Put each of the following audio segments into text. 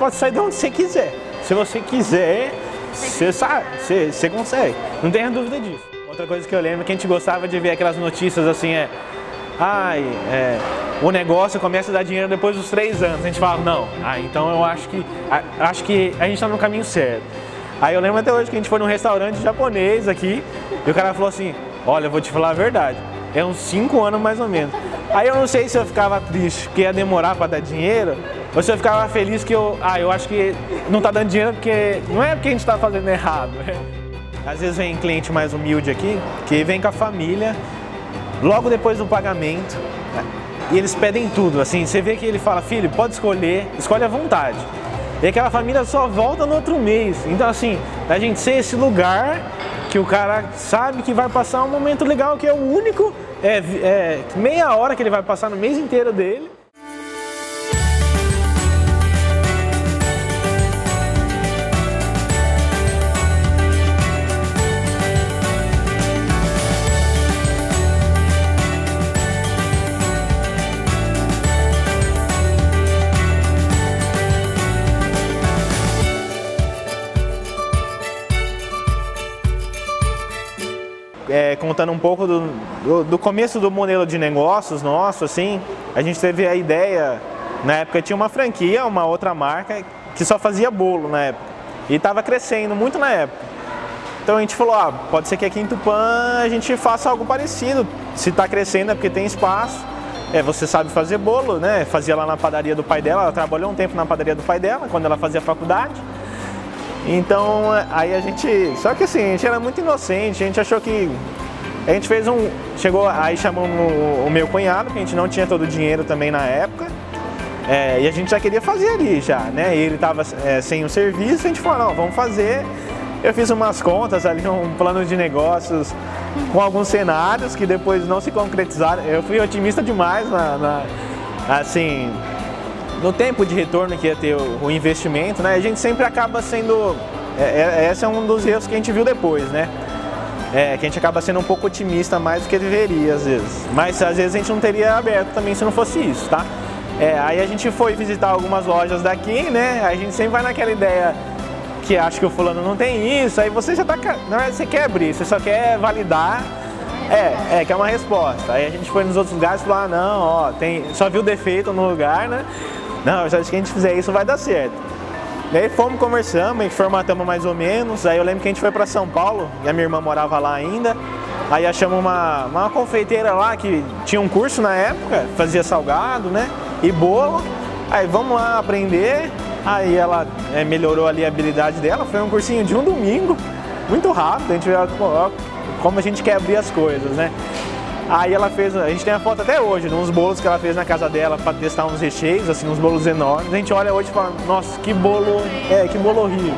pode sair de onde você quiser. Se você quiser, você sabe, você, você consegue. Não tenha dúvida disso. Outra coisa que eu lembro que a gente gostava de ver aquelas notícias assim é. Ai, é, o negócio começa a dar dinheiro depois dos três anos. A gente fala, não. Ah, então eu acho que a, acho que a gente está no caminho certo. Aí eu lembro até hoje que a gente foi num restaurante japonês aqui e o cara falou assim, olha, eu vou te falar a verdade. É uns cinco anos mais ou menos. Aí eu não sei se eu ficava triste porque ia demorar para dar dinheiro, ou se eu ficava feliz que eu, ah, eu acho que não tá dando dinheiro porque não é porque a gente está fazendo errado. Às vezes vem cliente mais humilde aqui, que vem com a família, logo depois do pagamento, e eles pedem tudo, assim, você vê que ele fala, filho, pode escolher, escolhe à vontade. E aquela família só volta no outro mês. Então, assim, a gente ser esse lugar que o cara sabe que vai passar um momento legal, que é o único, é, é meia hora que ele vai passar no mês inteiro dele. É, contando um pouco do, do, do, começo do modelo de negócios nosso, assim, a gente teve a ideia, na época tinha uma franquia, uma outra marca, que só fazia bolo na época. E estava crescendo muito na época. Então a gente falou, ah, pode ser que aqui em Tupã a gente faça algo parecido. Se está crescendo é porque tem espaço. É, você sabe fazer bolo, né? Fazia lá na padaria do pai dela, ela trabalhou um tempo na padaria do pai dela, quando ela fazia faculdade. Então aí a gente. Só que assim, a gente era muito inocente, a gente achou que. A gente fez um. Chegou, aí chamamos o, meu cunhado, que a gente não tinha todo o dinheiro também na época. É, e a gente já queria fazer ali já, né? E ele estava é, sem o serviço, a gente falou, não, vamos fazer. Eu fiz umas contas ali, um plano de negócios com alguns cenários que depois não se concretizaram. Eu fui otimista demais na, na assim, no tempo de retorno que ia ter o, o investimento, né? A gente sempre acaba sendo. É, é, esse é um dos erros que a gente viu depois, né? É, que a gente acaba sendo um pouco otimista mais do que deveria, às vezes. Mas às vezes a gente não teria aberto também se não fosse isso, tá? É, aí a gente foi visitar algumas lojas daqui, né? A gente sempre vai naquela ideia que acha que o fulano não tem isso, aí você já tá. Não é você quer abrir, você só quer validar. É, é, que é uma resposta. Aí a gente foi nos outros lugares e falou, ah não, ó, tem, só viu defeito no lugar, né? Não, eu acho que a gente fizer isso vai dar certo. E aí fomos, conversamos, formatamos mais ou menos. Aí eu lembro que a gente foi para São Paulo, e a minha irmã morava lá ainda. Aí achamos uma, uma confeiteira lá que tinha um curso na época, fazia salgado, né? E bolo. Aí vamos lá aprender. Aí ela é, melhorou ali a habilidade dela. Foi um cursinho de um domingo, muito rápido. A gente vê como a gente quer abrir as coisas, né? Aí ela fez, a gente tem a foto até hoje, uns bolos que ela fez na casa dela para testar uns recheios, assim, uns bolos enormes. A gente olha hoje e fala, nossa, que bolo, é, que bolo horrível.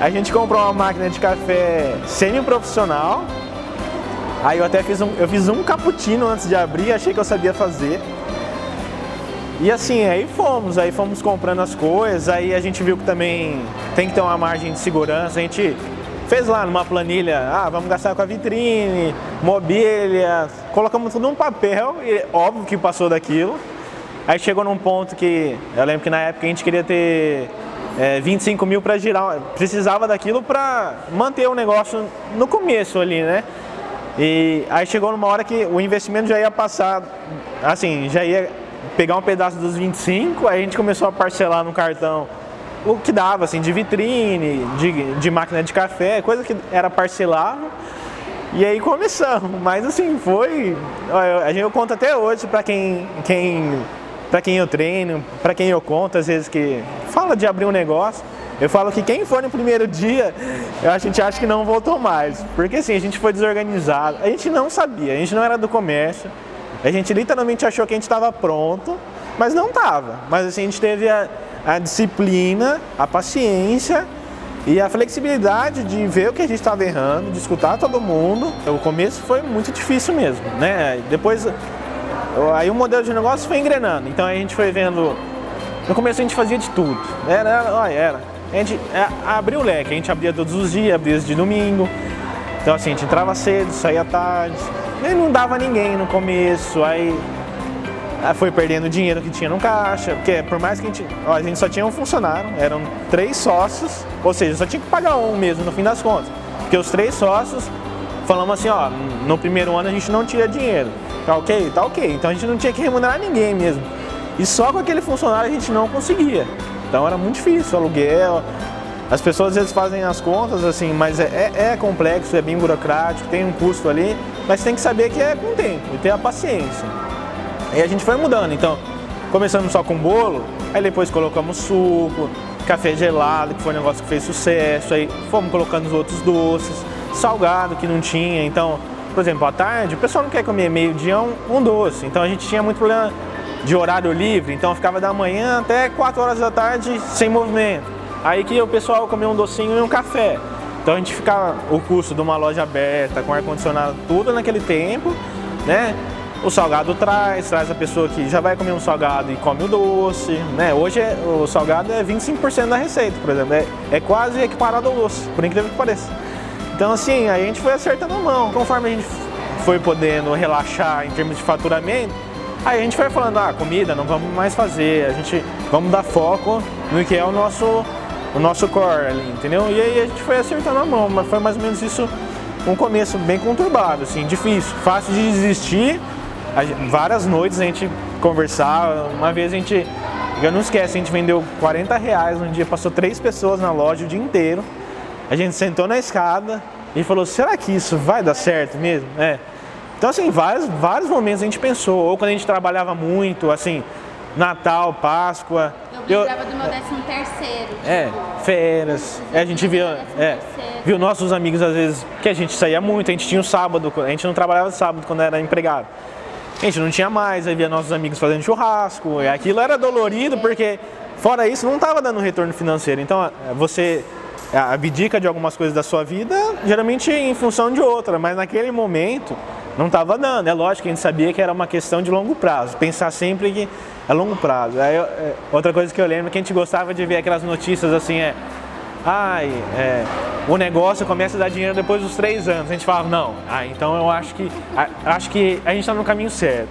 A gente comprou uma máquina de café semi-profissional. Aí eu até fiz um, eu fiz um cappuccino antes de abrir, achei que eu sabia fazer. E assim, aí fomos, aí fomos comprando as coisas, aí a gente viu que também tem que ter uma margem de segurança. A gente fez lá numa planilha, ah, vamos gastar com a vitrine, mobília, colocamos tudo num papel e óbvio que passou daquilo. Aí chegou num ponto que eu lembro que na época a gente queria ter é, 25 mil para girar, precisava daquilo para manter o negócio no começo ali, né? E aí chegou numa hora que o investimento já ia passar, assim, já ia pegar um pedaço dos 25, aí a gente começou a parcelar no cartão o que dava, assim, de vitrine, de, de máquina de café, coisa que era parcelável. E aí começamos, mas assim, foi. A gente eu conto até hoje para quem, quem, quem eu treino, para quem eu conto, às vezes que fala de abrir um negócio. Eu falo que quem for no primeiro dia, a gente acha que não voltou mais. Porque assim, a gente foi desorganizado, a gente não sabia, a gente não era do comércio, a gente literalmente achou que a gente estava pronto, mas não estava. Mas assim, a gente teve a, a disciplina, a paciência e a flexibilidade de ver o que a gente estava errando, de escutar todo mundo. O começo foi muito difícil mesmo, né? Depois, aí o modelo de negócio foi engrenando. Então a gente foi vendo. No começo a gente fazia de tudo. Era, era, era. A gente é, abriu o leque, a gente abria todos os dias, abria de domingo. Então assim, a gente entrava cedo, saía tarde. E não dava ninguém no começo, aí foi perdendo dinheiro que tinha no caixa, porque por mais que a gente, ó, a gente só tinha um funcionário, eram três sócios, ou seja, só tinha que pagar um mesmo no fim das contas, porque os três sócios falamos assim, ó, no primeiro ano a gente não tira dinheiro, tá ok? Tá ok, então a gente não tinha que remunerar ninguém mesmo, e só com aquele funcionário a gente não conseguia, então era muito difícil, aluguel, as pessoas às vezes fazem as contas assim, mas é, é, é complexo, é bem burocrático, tem um custo ali, mas tem que saber que é com o tempo e ter a paciência. E a gente foi mudando, então começamos só com bolo, aí depois colocamos suco, café gelado, que foi um negócio que fez sucesso, aí fomos colocando os outros doces, salgado que não tinha, então, por exemplo, à tarde o pessoal não quer comer meio dia um, um doce, então a gente tinha muito problema de horário livre, então ficava da manhã até 4 horas da tarde sem movimento. Aí que o pessoal comia um docinho e um café. Então a gente ficava o custo de uma loja aberta, com ar-condicionado, tudo naquele tempo, né? O salgado traz, traz a pessoa que já vai comer um salgado e come o doce, né? Hoje é, o salgado é 25% da receita, por exemplo, é, é quase equiparado ao doce, por incrível que pareça. Então assim, a gente foi acertando a mão. Conforme a gente foi podendo relaxar em termos de faturamento, aí a gente foi falando, ah, comida não vamos mais fazer, a gente vamos dar foco no que é o nosso, o nosso core ali, entendeu? E aí a gente foi acertando a mão, mas foi mais ou menos isso um começo bem conturbado, assim, difícil, fácil de desistir, várias noites a gente conversava. Uma vez a gente, eu não esquece, a gente vendeu 40 reais um dia, passou três pessoas na loja o dia inteiro. A gente sentou na escada e falou: será que isso vai dar certo mesmo? É. Então, assim, vários, vários momentos a gente pensou, ou quando a gente trabalhava muito, assim, Natal, Páscoa. Eu lembrava do meu décimo terceiro. É, férias. É, a gente via, é, viu nossos amigos às vezes, que a gente saía muito, a gente tinha o sábado, a gente não trabalhava sábado quando era empregado. Gente não tinha mais, aí via nossos amigos fazendo churrasco, e aquilo era dolorido porque, fora isso, não estava dando retorno financeiro. Então, você abdica de algumas coisas da sua vida, geralmente em função de outra, mas naquele momento não estava dando. É lógico que a gente sabia que era uma questão de longo prazo, pensar sempre que é longo prazo. Aí, é, outra coisa que eu lembro é que a gente gostava de ver aquelas notícias assim, é ai, é, o negócio começa a dar dinheiro depois dos três anos. A gente falava, não, ah, então eu acho que, acho que a gente está no caminho certo.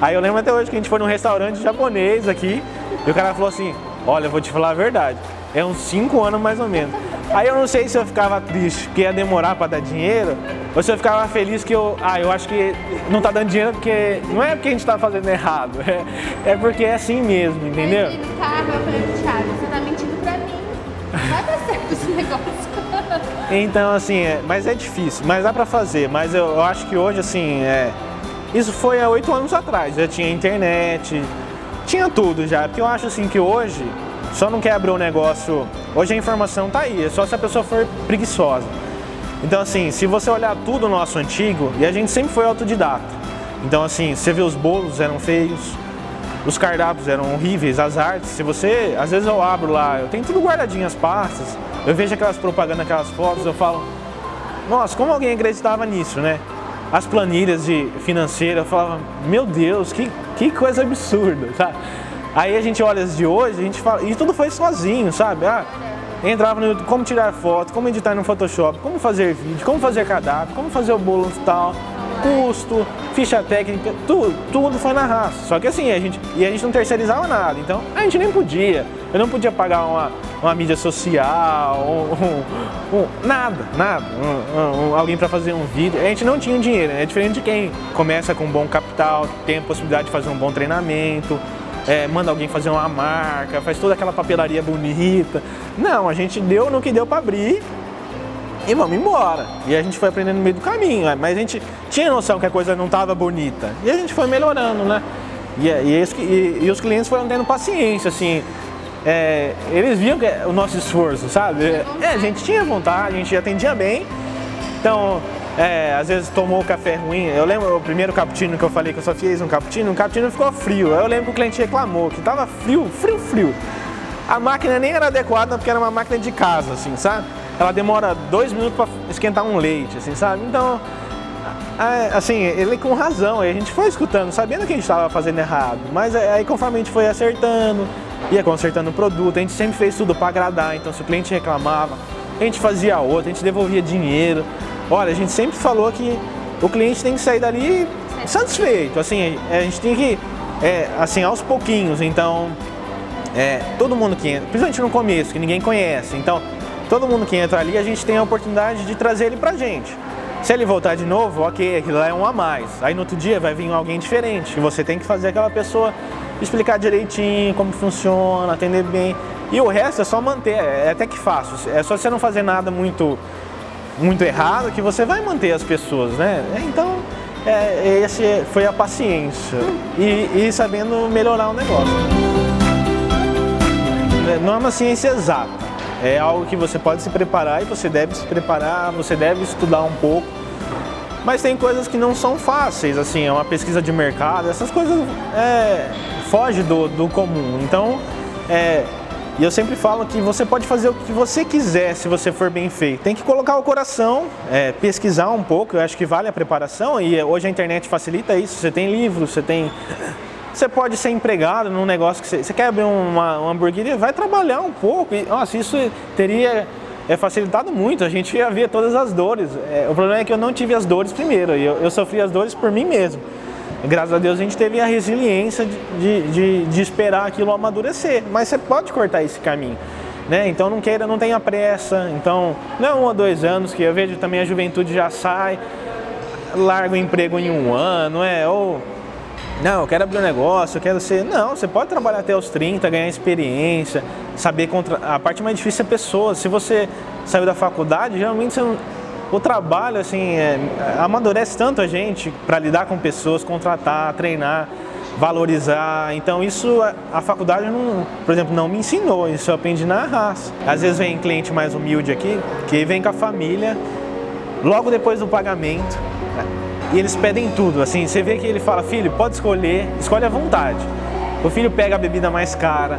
Aí eu lembro até hoje que a gente foi num restaurante japonês aqui e o cara falou assim, olha, eu vou te falar a verdade, é uns cinco anos mais ou menos. Aí eu não sei se eu ficava triste que ia demorar para dar dinheiro, ou se eu ficava feliz que eu, ah, eu acho que não tá dando dinheiro porque não é porque a gente tá fazendo errado, é, é porque é assim mesmo, entendeu? Carro, eu falei, Thiago, você tá mentindo pra mim. Vai dar certo esse negócio. Então, assim, é, mas é difícil, mas dá pra fazer. Mas eu, eu acho que hoje, assim, é, isso foi há oito anos atrás. Já tinha internet, tinha tudo já. Porque eu acho, assim, que hoje só não quer abrir um negócio. Hoje a informação tá aí, é só se a pessoa for preguiçosa. Então, assim, se você olhar tudo nosso antigo, e a gente sempre foi autodidata. Então, assim, você vê os bolos eram feios, os cardápios eram horríveis, as artes, se você, às vezes eu abro lá, eu tenho tudo guardadinho as pastas, eu vejo aquelas propagandas, aquelas fotos, eu falo, nossa, como alguém acreditava nisso, né? As planilhas de financeira, eu falava, meu Deus, que, que coisa absurda, sabe? Aí a gente olha as de hoje, a gente fala, e tudo foi sozinho, sabe? Ah, entrava no YouTube, como tirar foto, como editar no Photoshop, como fazer vídeo, como fazer cadastro, como fazer o bolo tal custo, ficha técnica, tudo, tudo foi na raça. Só que assim, a gente, e a gente não terceirizava nada, então a gente nem podia. Eu não podia pagar uma, uma mídia social, um, um, um, nada, nada, alguém para fazer um vídeo. A gente não tinha dinheiro, é diferente de quem começa com um bom capital, tem a possibilidade de fazer um bom treinamento, é, manda alguém fazer uma marca, faz toda aquela papelaria bonita. Não, a gente deu no que deu para abrir e vamos embora. E a gente foi aprendendo no meio do caminho, né? mas a gente tinha noção que a coisa não estava bonita. E a gente foi melhorando, né? E, e, e, e os clientes foram tendo paciência, assim. É, eles viam que, o nosso esforço, sabe? É, a gente tinha vontade, a gente atendia bem. Então, é, às vezes tomou o café ruim. Eu lembro o primeiro cappuccino que eu falei que eu só fiz um cappuccino, o cappuccino ficou frio. Eu lembro que o cliente reclamou que estava frio, frio, frio. A máquina nem era adequada porque era uma máquina de casa, assim, sabe? Ela demora dois minutos para esquentar um leite, assim, sabe? Então, assim, ele com razão, a gente foi escutando, sabendo que a gente estava fazendo errado, mas aí conforme a gente foi acertando, ia consertando o produto, a gente sempre fez tudo para agradar, então se o cliente reclamava, a gente fazia outra, a gente devolvia dinheiro. Olha, a gente sempre falou que o cliente tem que sair dali satisfeito, assim, a gente tem que é assim aos pouquinhos. Então, é, todo mundo que entra, principalmente no começo, que ninguém conhece. Então, todo mundo que entra ali, a gente tem a oportunidade de trazer ele pra gente. Se ele voltar de novo, ok, aquilo lá é um a mais. Aí no outro dia vai vir alguém diferente. E você tem que fazer aquela pessoa explicar direitinho como funciona, atender bem. E o resto é só manter, é até que fácil. É só você não fazer nada muito, muito errado que você vai manter as pessoas, né? Então, é, esse foi a paciência e, e sabendo melhorar o negócio. Não é uma ciência exata é algo que você pode se preparar e você deve se preparar, você deve estudar um pouco. Mas tem coisas que não são fáceis, assim, é uma pesquisa de mercado, essas coisas é, foge do, do comum. Então, é, e eu sempre falo que você pode fazer o que você quiser se você for bem feito. Tem que colocar o coração, é, pesquisar um pouco, eu acho que vale a preparação e hoje a internet facilita isso. Você tem livros, você tem você pode ser empregado num negócio que você, você quer abrir uma, uma hamburgueria, vai trabalhar um pouco. E, nossa, isso teria é, facilitado muito. A gente ia ver todas as dores. É, o problema é que eu não tive as dores primeiro. Eu, eu sofri as dores por mim mesmo. Graças a Deus a gente teve a resiliência de, de, de esperar aquilo amadurecer. Mas você pode cortar esse caminho. Né? Então não queira, não tenha pressa. Então não é um ou dois anos que eu vejo também a juventude já sai, larga o emprego em um ano, é ou não, eu quero abrir um negócio, eu quero ser. Não, você pode trabalhar até os 30, ganhar experiência, saber contra. A parte mais difícil é pessoas. Se você saiu da faculdade, geralmente não... o trabalho assim é... amadurece tanto a gente para lidar com pessoas, contratar, treinar, valorizar. Então isso a faculdade não, por exemplo, não me ensinou. Isso eu aprendi na raça. Às vezes vem cliente mais humilde aqui que vem com a família logo depois do pagamento e eles pedem tudo. Assim, você vê que ele fala, filho, pode escolher, escolhe à vontade. O filho pega a bebida mais cara,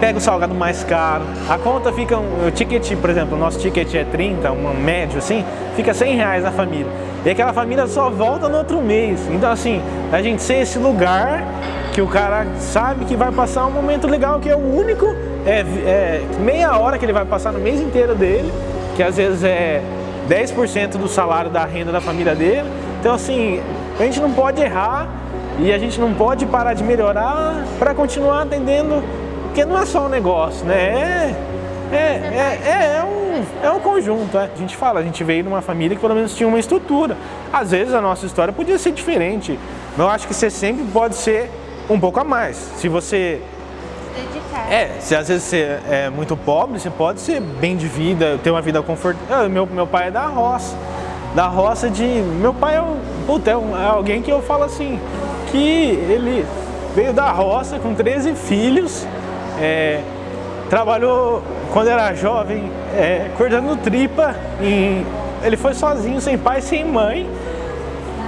pega o salgado mais caro. A conta fica, o ticket, por exemplo, o nosso ticket é 30, um médio assim, fica 100 reais a família. E aquela família só volta no outro mês. Então assim, a gente ser esse lugar que o cara sabe que vai passar um momento legal, que é o único, é, é meia hora que ele vai passar no mês inteiro dele, que às vezes é 10% do salário da renda da família dele então, assim, a gente não pode errar e a gente não pode parar de melhorar para continuar atendendo, porque não é só um negócio, né? É, é, é, é, um, é um conjunto. É. A gente fala, a gente veio de uma família que pelo menos tinha uma estrutura. Às vezes a nossa história podia ser diferente, mas eu acho que você sempre pode ser um pouco a mais. Se você é, se às vezes você é muito pobre, você pode ser bem de vida, ter uma vida confortável. Meu, meu pai é da roça da roça de. Meu pai é, um, puta, é, um, é alguém que eu falo assim, que ele veio da roça com 13 filhos, é, trabalhou quando era jovem, é, cortando tripa, ele foi sozinho, sem pai, sem mãe.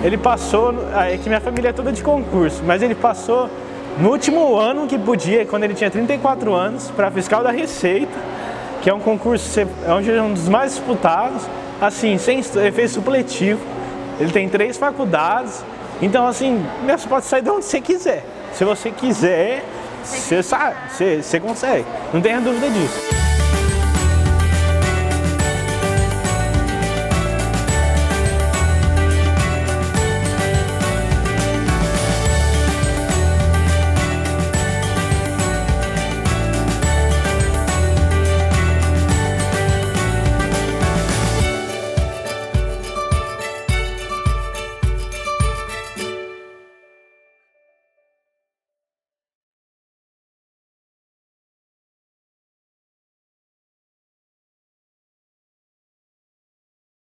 Ele passou, é que minha família é toda de concurso, mas ele passou no último ano que podia, quando ele tinha 34 anos, para fiscal da Receita, que é um concurso, é um dos mais disputados assim, sem, ele fez supletivo, ele tem três faculdades, então assim, você pode sair de onde você quiser. Se você quiser, você sabe, você, você consegue, não tenha dúvida disso.